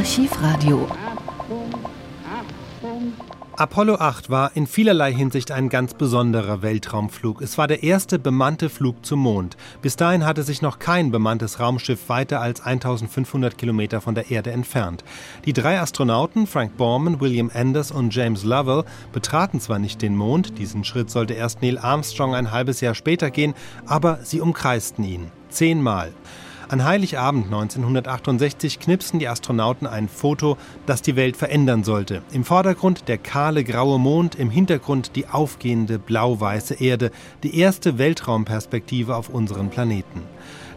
Archivradio. Apollo 8 war in vielerlei Hinsicht ein ganz besonderer Weltraumflug. Es war der erste bemannte Flug zum Mond. Bis dahin hatte sich noch kein bemanntes Raumschiff weiter als 1500 Kilometer von der Erde entfernt. Die drei Astronauten, Frank Borman, William Anders und James Lovell, betraten zwar nicht den Mond, diesen Schritt sollte erst Neil Armstrong ein halbes Jahr später gehen, aber sie umkreisten ihn. Zehnmal. An Heiligabend 1968 knipsten die Astronauten ein Foto, das die Welt verändern sollte. Im Vordergrund der kahle graue Mond, im Hintergrund die aufgehende blau-weiße Erde, die erste Weltraumperspektive auf unseren Planeten.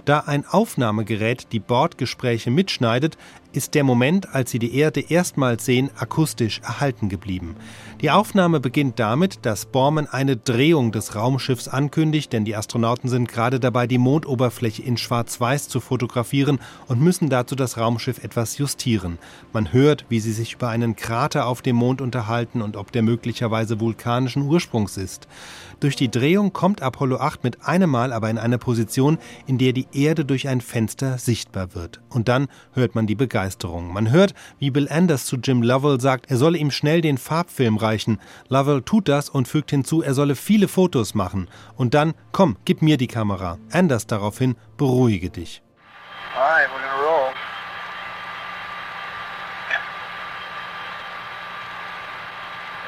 Da ein Aufnahmegerät die Bordgespräche mitschneidet, ist der Moment, als sie die Erde erstmals sehen, akustisch erhalten geblieben. Die Aufnahme beginnt damit, dass Borman eine Drehung des Raumschiffs ankündigt, denn die Astronauten sind gerade dabei, die Mondoberfläche in Schwarz-Weiß zu fotografieren und müssen dazu das Raumschiff etwas justieren. Man hört, wie sie sich über einen Krater auf dem Mond unterhalten und ob der möglicherweise vulkanischen Ursprungs ist. Durch die Drehung kommt Apollo 8 mit einem Mal aber in eine Position, in der die Erde durch ein Fenster sichtbar wird. Und dann hört man die Begeisterung. Man hört, wie Bill Anders zu Jim Lovell sagt, er solle ihm schnell den Farbfilm reichen. Lovell tut das und fügt hinzu, er solle viele Fotos machen. Und dann, komm, gib mir die Kamera. Anders daraufhin, beruhige dich. All right, we're gonna roll.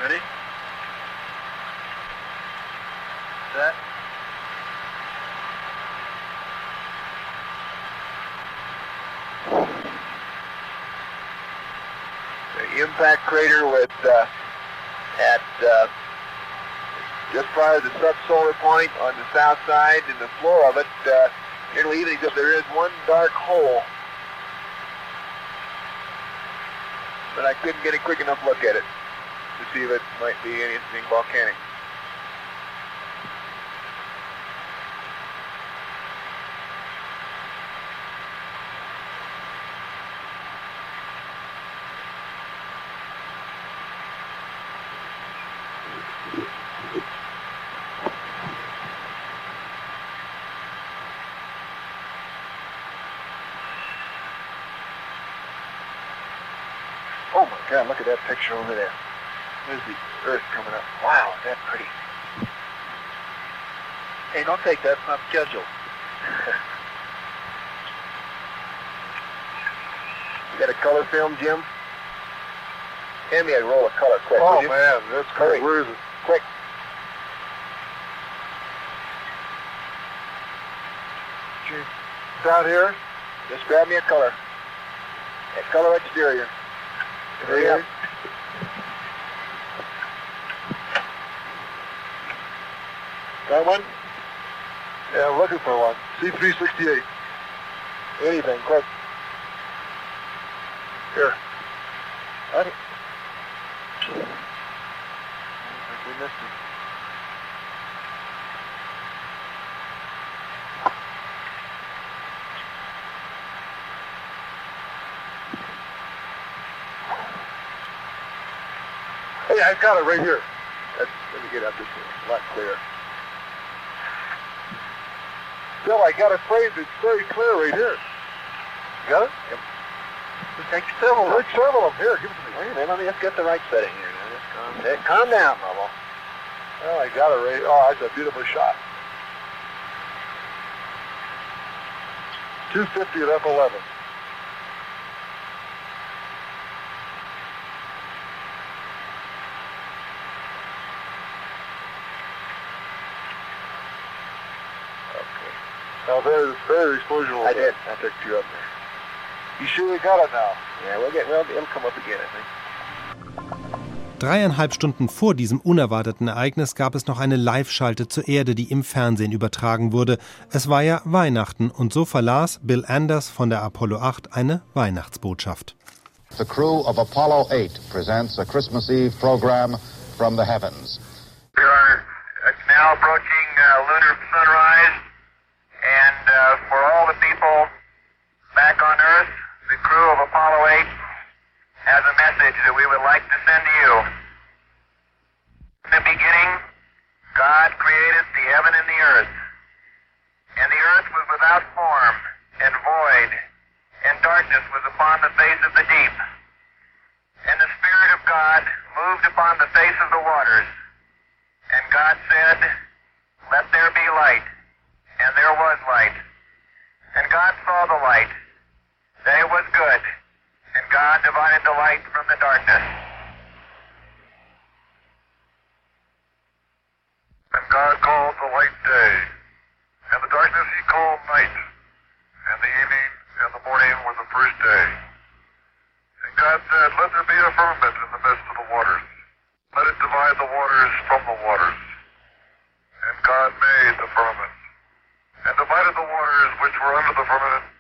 Ready? Set. Impact crater with uh, at uh, just prior to the subsolar point on the south side, and the floor of it uh, nearly even except there is one dark hole. But I couldn't get a quick enough look at it to see if it might be anything volcanic. Oh my God, look at that picture over there. There's the Earth coming up. Wow, is that pretty. Hey, don't take that, it's not scheduled. you got a color film, Jim? Hand me a roll of color quick. Oh man, that's great. Where is it? Quick. Down here. Just grab me a color. A color exterior. Hurry up. Got one? Yeah, I'm looking for one. C368. Anything, quick. Here. Got it. I think we missed it. Hey, I got it right here. Let's, let me get up this way. A lot clearer. Bill, I got it framed. It's very clear right here. You got it? Yep. Take several. Take several of them. Here, give it to me. Wait a minute, let me just get the right setting here. Now, just calm, hey, calm down, Bubble. Well, I got it right. Oh, that's a beautiful shot. 250 at F11. Now, there's there's explosion. I did. I took two up there. You sure you got it now? Yeah, we'll get. Well, it'll come up again, I think. Dreieinhalb Stunden vor diesem unerwarteten Ereignis gab es noch eine Live-Schalte zur Erde, die im Fernsehen übertragen wurde. Es war ja Weihnachten und so verlas Bill Anders von der Apollo 8 eine Weihnachtsbotschaft. The crew of Apollo 8 presents a Christmas Eve program from the heavens. We are uh, now approaching uh, lunar sunrise, to you. In the beginning, God created the heaven and the earth, and the earth was without form and void, and darkness darkness was upon the face of the deep. And the Spirit of God moved upon the face of the waters. And God said, Let there be light. And there was light. And God saw the light, that it was good. And God divided the light from the darkness. And God called the light day, and the darkness he called night, and the evening and the morning day. And God said, Let there be a firmament in the midst of the waters. Let it divide the waters from the waters. And God made the firmament, and divided the waters which were under the firmament